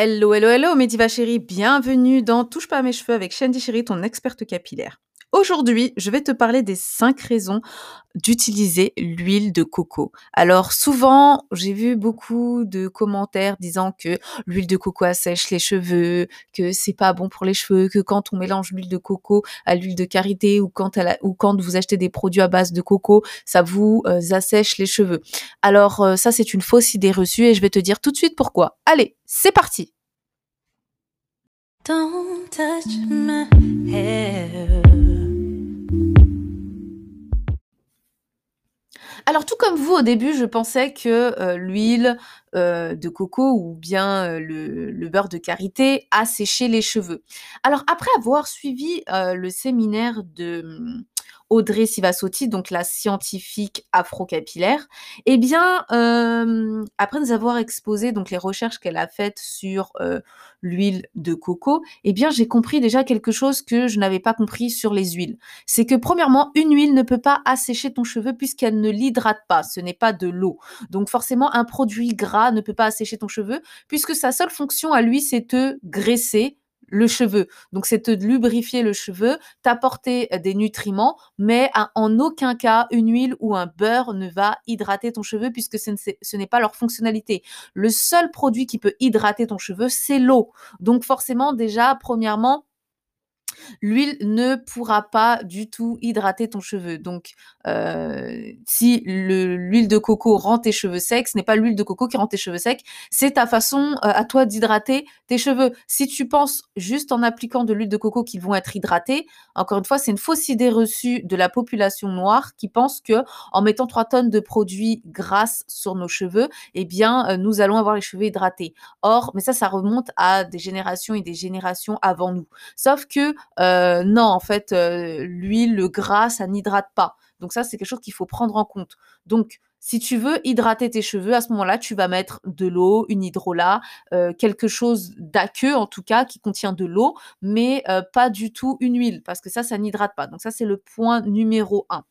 Hello, hello, hello, Mediva chérie, bienvenue dans Touche pas à mes cheveux avec Shandy chérie, ton experte capillaire. Aujourd'hui, je vais te parler des 5 raisons d'utiliser l'huile de coco. Alors souvent, j'ai vu beaucoup de commentaires disant que l'huile de coco assèche les cheveux, que c'est pas bon pour les cheveux, que quand on mélange l'huile de coco à l'huile de karité ou quand, ou quand vous achetez des produits à base de coco, ça vous euh, assèche les cheveux. Alors euh, ça, c'est une fausse idée reçue et je vais te dire tout de suite pourquoi. Allez, c'est parti Don't touch my hair. Alors tout comme vous au début, je pensais que euh, l'huile euh, de coco ou bien euh, le, beurre de karité asséchait les cheveux. Alors après avoir suivi le séminaire de hum, Audrey Sivasoti, donc la scientifique afro-capillaire, eh bien, euh, après nous avoir exposé donc les recherches qu'elle a faites sur euh, l'huile de coco, eh bien, j'ai compris déjà quelque chose que je n'avais pas compris sur les huiles. C'est que premièrement, une huile ne peut pas assécher ton cheveu puisqu'elle ne l'hydrate pas. Ce n'est pas de l'eau. Donc forcément, un produit gras ne peut pas assécher ton cheveu puisque sa seule fonction à lui, c'est te graisser le cheveu. Donc c'est te lubrifier le cheveu, t'apporter euh, des nutriments, mais en aucun cas une huile ou un beurre ne va hydrater ton cheveu puisque ce n'est pas leur fonctionnalité. Le seul produit qui peut hydrater ton cheveu, c'est l'eau. Donc forcément déjà, premièrement, l'huile ne pourra pas du tout hydrater ton cheveu. Donc, euh, si l'huile de coco rend tes cheveux secs, ce n'est pas l'huile de coco qui rend tes cheveux secs, c'est ta façon euh, à toi d'hydrater tes cheveux. Si tu penses juste en appliquant de l'huile de coco qu'ils vont être hydratés, encore une fois, c'est une fausse idée reçue de la population noire qui pense que en mettant 3 tonnes de produits grasses sur nos cheveux, eh bien, euh, nous allons avoir les cheveux hydratés. Or, mais ça, ça remonte à des générations et des générations avant nous. Sauf que euh, non, en fait, euh, l'huile, le gras, ça n'hydrate pas. Donc ça, c'est quelque chose qu'il faut prendre en compte. Donc, si tu veux hydrater tes cheveux, à ce moment-là, tu vas mettre de l'eau, une hydrolat, euh, quelque chose d'aqueux en tout cas, qui contient de l'eau, mais pas du tout une huile, parce que ça, ça n'hydrate pas. Donc ça, c'est le point numéro 1.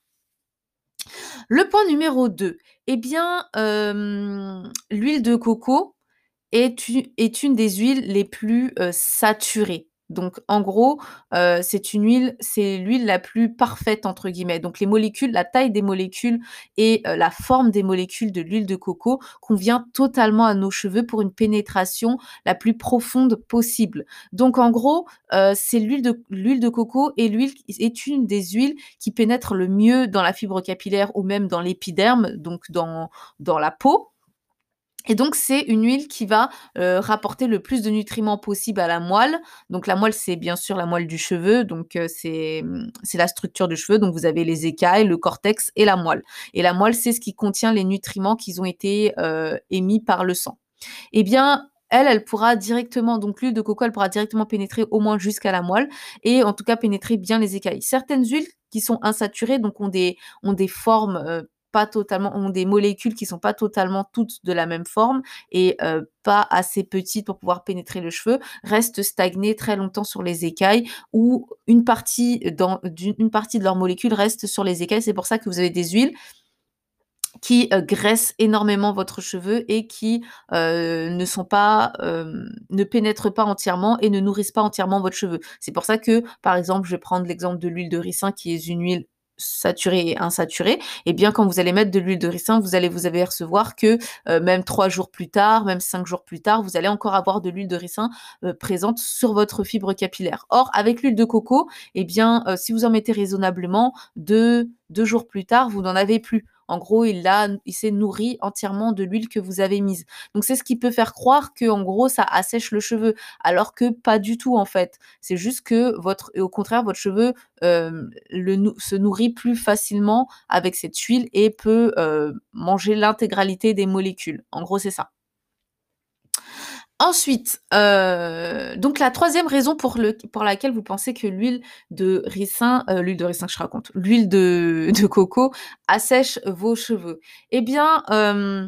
Le point numéro 2, eh bien, l'huile de coco est, est, une des huiles les plus saturées. Donc en gros, euh, c'est une huile, c'est l'huile la plus parfaite entre guillemets. Donc les molécules, la taille des molécules et euh, la forme des molécules de l'huile de coco convient totalement à nos cheveux pour une pénétration la plus profonde possible. Donc en gros, euh, c'est l'huile de l'huile de coco et l'huile est une des huiles qui pénètre le mieux dans la fibre capillaire ou même dans l'épiderme, donc dans dans la peau. Et donc, c'est une huile qui va euh, rapporter le plus de nutriments possible à la moelle. Donc, la moelle, c'est bien sûr la moelle du cheveu. Donc, euh, c'est la structure du cheveu. Donc, vous avez les écailles, le cortex et la moelle. Et la moelle, c'est ce qui contient les nutriments qui ont été euh, émis par le sang. Eh bien, elle, elle pourra directement, donc l'huile de coco, elle pourra directement pénétrer au moins jusqu'à la moelle et en tout cas pénétrer bien les écailles. Certaines huiles qui sont insaturées, donc ont des, ont des formes totalement, ont des molécules qui sont pas totalement toutes de la même forme et euh, pas assez petites pour pouvoir pénétrer le cheveu, restent stagnées très longtemps sur les écailles ou une partie, dans, une partie de leurs molécules reste sur les écailles. C'est pour ça que vous avez des huiles qui euh, graissent énormément votre cheveu et qui euh, ne sont pas, ne pénètrent pas entièrement et ne nourrissent pas entièrement votre cheveu. C'est pour ça que, par exemple, je vais prendre l'exemple de l'huile de ricin qui est une huile saturé et insaturé, et eh bien quand vous allez mettre de l'huile de ricin, vous allez vous apercevoir que euh, même trois jours plus tard, même cinq jours plus tard, vous allez encore avoir de l'huile de ricin euh, présente sur votre fibre capillaire. Or, avec l'huile de coco, et eh bien euh, si vous en mettez raisonnablement, deux, deux jours plus tard, vous n'en avez plus. En gros, il, a, il s'est nourri entièrement de l'huile que vous avez mise. Donc c'est ce qui peut faire croire que en gros ça assèche le cheveu, alors que pas du tout en fait. C'est juste que votre, au contraire, votre cheveu euh, le, se nourrit plus facilement avec cette huile et peut euh, manger l'intégralité des molécules. En gros, c'est ça. Ensuite, euh, donc la troisième raison pour, le, pour laquelle vous pensez que l'huile de ricin, euh, l'huile de ricin que je raconte, l'huile de, de, coco assèche vos cheveux. Eh bien, euh,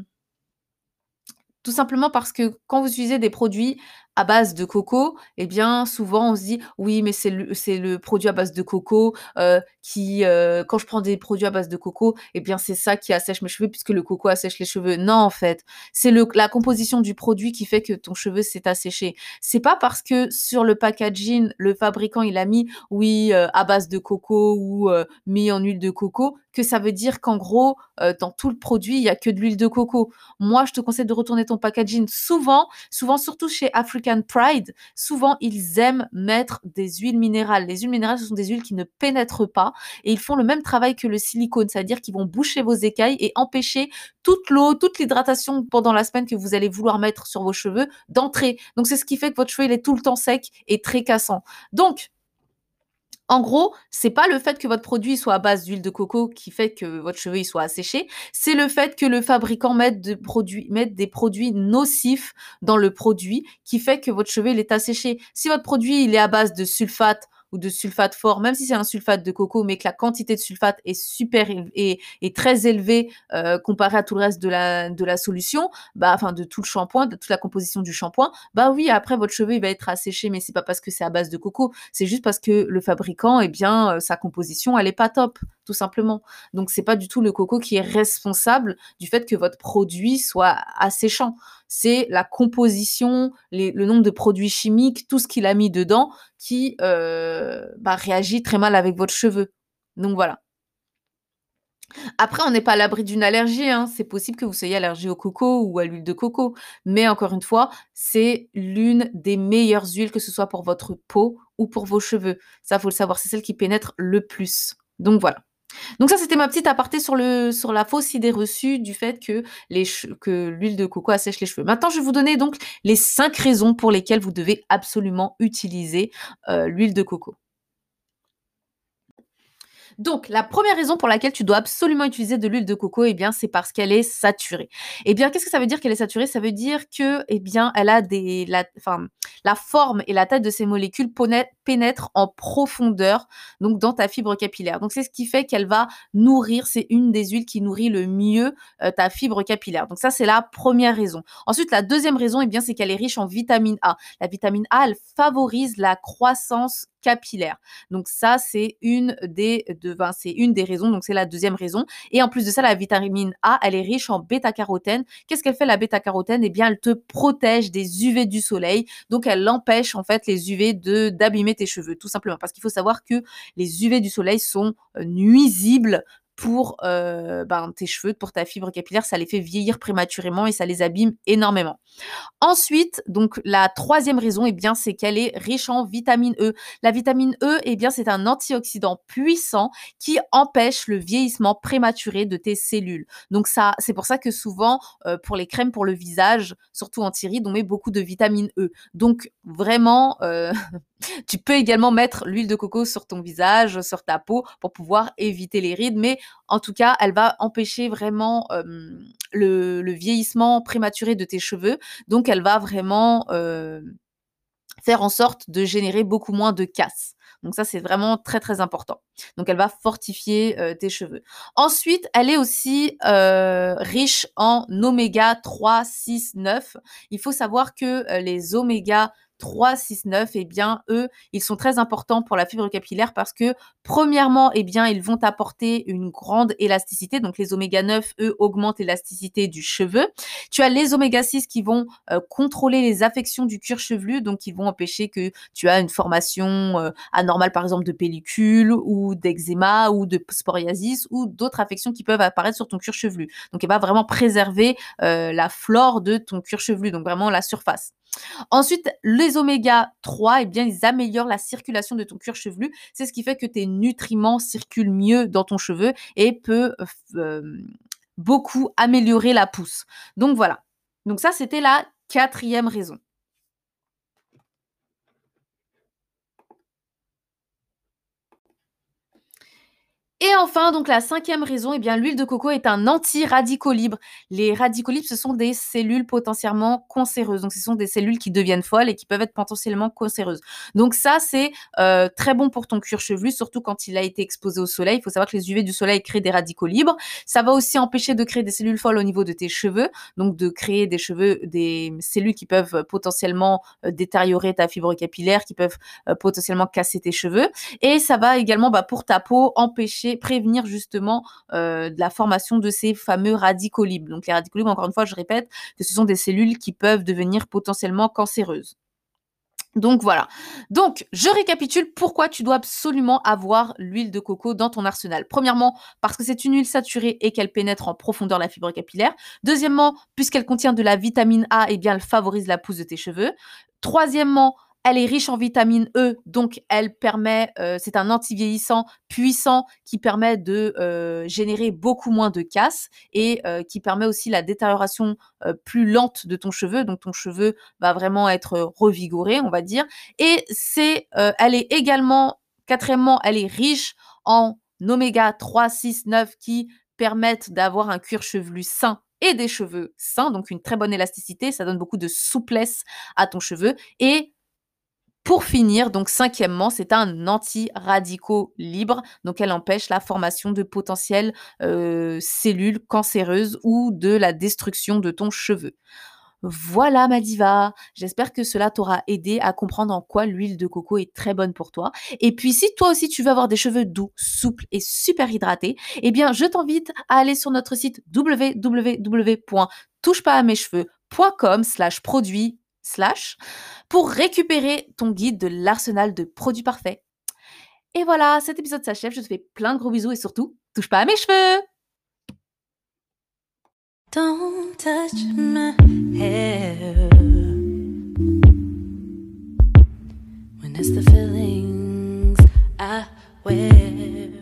tout simplement parce que quand vous utilisez des produits à base de coco, eh bien, souvent, on se dit: «Oui, mais c'est le produit à base de coco, heu, qui, heu, quand je prends des produits à base de coco, eh bien, c'est ça qui assèche mes cheveux puisque le coco assèche les cheveux». Non, en fait, c'est la composition du produit qui fait que ton cheveu s'est asséché. C'est pas parce que sur le packaging, le fabricant, il a mis, oui, heu, à base de coco ou, mis en huile de coco, que ça veut dire qu'en gros, dans tout le produit, il y a que de l'huile de coco. Moi, je te conseille de retourner ton packaging. Souvent souvent, surtout chez Pride, souvent, ils aiment mettre des huiles minérales. Les huiles minérales, ce sont des huiles qui ne pénètrent pas et ils font le même travail que le silicone, c'est-à-dire qu'ils vont boucher vos écailles et empêcher toute l'eau, toute l'hydratation pendant la semaine que vous allez vouloir mettre sur vos cheveux d'entrer. Donc, c'est ce qui fait que votre cheveu, est tout le temps sec et très cassant. Donc, en gros, c'est pas le fait que votre produit soit à base d'huile de coco qui fait que votre cheveu il soit asséché, c'est le fait que le fabricant mette, des produits nocifs dans le produit qui fait que votre cheveu il est asséché. Si votre produit il est à base de sulfate ou de sulfate fort, même si c'est un sulfate de coco, mais que la quantité de sulfate est super et, est très élevée euh, comparée à tout le reste de la, de la solution, bah, enfin de tout le shampoing, de toute la composition du shampoing, bah oui, après votre cheveu il va être asséché, mais c'est pas parce que c'est à base de coco, c'est juste parce que le fabricant, eh bien, euh, sa composition, elle est pas top, tout simplement. Donc c'est pas du tout le coco qui est responsable du fait que votre produit soit asséchant c'est la composition, le nombre de produits chimiques, tout ce qu'il a mis dedans qui euh, bah, réagit très mal avec votre cheveu. Donc voilà. Après, on n'est pas à l'abri d'une allergie. Hein. C'est possible que vous soyez allergique au coco ou à l'huile de coco. Mais encore une fois, c'est l'une des meilleures huiles, que ce soit pour votre peau ou pour vos cheveux. Ça, faut le savoir, c'est celle qui pénètre le plus. Donc voilà. Donc ça, c'était ma petite aparté sur, la fausse idée reçue du fait que l'huile de coco assèche les cheveux. Maintenant, je vais vous donner donc les cinq raisons pour lesquelles vous devez absolument utiliser euh, l'huile de coco. Donc, la première raison pour laquelle tu dois absolument utiliser de l'huile de coco, eh bien, c'est parce qu'elle est saturée. Eh bien, qu'est-ce que ça veut dire qu'elle est saturée? Ça veut dire que, eh bien, elle a des, la, enfin, la forme et la taille de ces molécules pénètrent en profondeur, donc dans ta fibre capillaire. Donc, c'est ce qui fait qu'elle va nourrir. C'est une des huiles qui nourrit le mieux euh, ta fibre capillaire. Donc, ça, c'est la première raison. Ensuite, la deuxième raison, eh bien, c'est qu'elle est riche en vitamine A. La vitamine A, elle favorise la croissance capillaire. Donc ça, c'est une des de, c'est une des raisons. Donc c'est la deuxième raison. Et en plus de ça, la vitamine A, elle est riche en bêta-carotène. Qu'est-ce qu'elle fait la bêta-carotène? Eh bien, elle te protège des UV du soleil. Donc elle empêche en fait les UV de d'abîmer tes cheveux, tout simplement. Parce qu'il faut savoir que les UV du soleil sont euh, nuisibles pour euh, ben, tes cheveux, pour ta fibre capillaire, ça les fait vieillir prématurément et ça les abîme énormément. Ensuite, donc la troisième raison, eh bien, c'est qu'elle est riche en vitamine E. La vitamine E, eh bien, c'est un antioxydant puissant qui empêche le vieillissement prématuré de tes cellules. Donc ça, c'est pour ça que souvent, euh, pour les crèmes pour le visage, surtout anti-rides, on met beaucoup de vitamine E. Donc vraiment, euh, tu peux également mettre l'huile de coco sur ton visage, sur ta peau, pour pouvoir éviter les rides, mais en tout cas, elle va empêcher vraiment le, vieillissement prématuré de tes cheveux. Donc, elle va vraiment faire en sorte de générer beaucoup moins de casse. Donc ça, c'est vraiment très très important. Donc elle va fortifier tes cheveux. Ensuite, elle est aussi riche en oméga 3, 6, 9. Il faut savoir que les oméga 3, 6, 9, eh bien, eux, ils sont très importants pour la fibre capillaire parce que, premièrement, eh bien, ils vont apporter une grande élasticité. Donc, les oméga 9, eux, augmentent l'élasticité du cheveu. Tu as les oméga 6 qui vont euh, contrôler les affections du cuir chevelu, donc qui vont empêcher que tu as une formation euh, anormale, par exemple, de pellicule ou d'eczéma ou de psoriasis ou d'autres affections qui peuvent apparaître sur ton cuir chevelu. Donc, elle va vraiment préserver euh, la flore de ton cuir chevelu, donc vraiment la surface. Ensuite, les oméga 3, eh bien, ils améliorent la circulation de ton cuir chevelu. C'est ce qui fait que tes nutriments circulent mieux dans ton cheveu et peut euh, beaucoup améliorer la pousse. Donc voilà. Donc ça, c'était la quatrième raison. Et enfin, donc la cinquième raison, eh bien l'huile de coco est un anti-radicaux libres. Les radicaux libres, ce sont des cellules potentiellement cancéreuses. Donc ce sont des cellules qui deviennent folles et qui peuvent être potentiellement cancéreuses. Donc ça, c'est euh, très bon pour ton cuir chevelu, surtout quand il a été exposé au soleil. Il faut savoir que les UV du soleil créent des radicaux libres. Ça va aussi empêcher de créer des cellules folles au niveau de tes cheveux, donc de créer des cheveux, des cellules qui peuvent potentiellement euh, détériorer ta fibre capillaire, qui peuvent euh, potentiellement casser tes cheveux. Et ça va également, bah, pour ta peau, empêcher prévenir justement euh, de la formation de ces fameux radicaux libres. Donc les radicaux libres, encore une fois, je répète que ce sont des cellules qui peuvent devenir potentiellement cancéreuses. Donc voilà. Donc, je récapitule pourquoi tu dois absolument avoir l'huile de coco dans ton arsenal. Premièrement, parce que c'est une huile saturée et qu'elle pénètre en profondeur la fibre capillaire. Deuxièmement, puisqu'elle contient de la vitamine A, eh bien elle favorise la pousse de tes cheveux. Troisièmement, elle est riche en vitamine E, donc elle permet, euh, c'est un anti-vieillissant puissant qui permet de euh, générer beaucoup moins de casse et euh, qui permet aussi la détérioration plus lente de ton cheveu. Donc ton cheveu va vraiment être revigoré, on va dire. Et c'est, elle est également, quatrièmement, elle est riche en oméga 3, 6, 9 qui permettent d'avoir un cuir chevelu sain et des cheveux sains, donc une très bonne élasticité, ça donne beaucoup de souplesse à ton cheveu et pour finir, donc cinquièmement, c'est un anti-radicaux libre, donc elle empêche la formation de potentielles euh, cellules cancéreuses ou de la destruction de ton cheveu. Voilà ma diva, j'espère que cela t'aura aidé à comprendre en quoi l'huile de coco est très bonne pour toi. Et puis si toi aussi tu veux avoir des cheveux doux, souples et super hydratés, eh bien je t'invite à aller sur notre site www.touchepasamescheveux.com slash produit slash pour récupérer ton guide de l'arsenal de produits parfaits. Et voilà, cet épisode s'achève. Je te fais plein de gros bisous et surtout, touche pas à mes cheveux. Don't touch my hair. When it's the feelings I wear.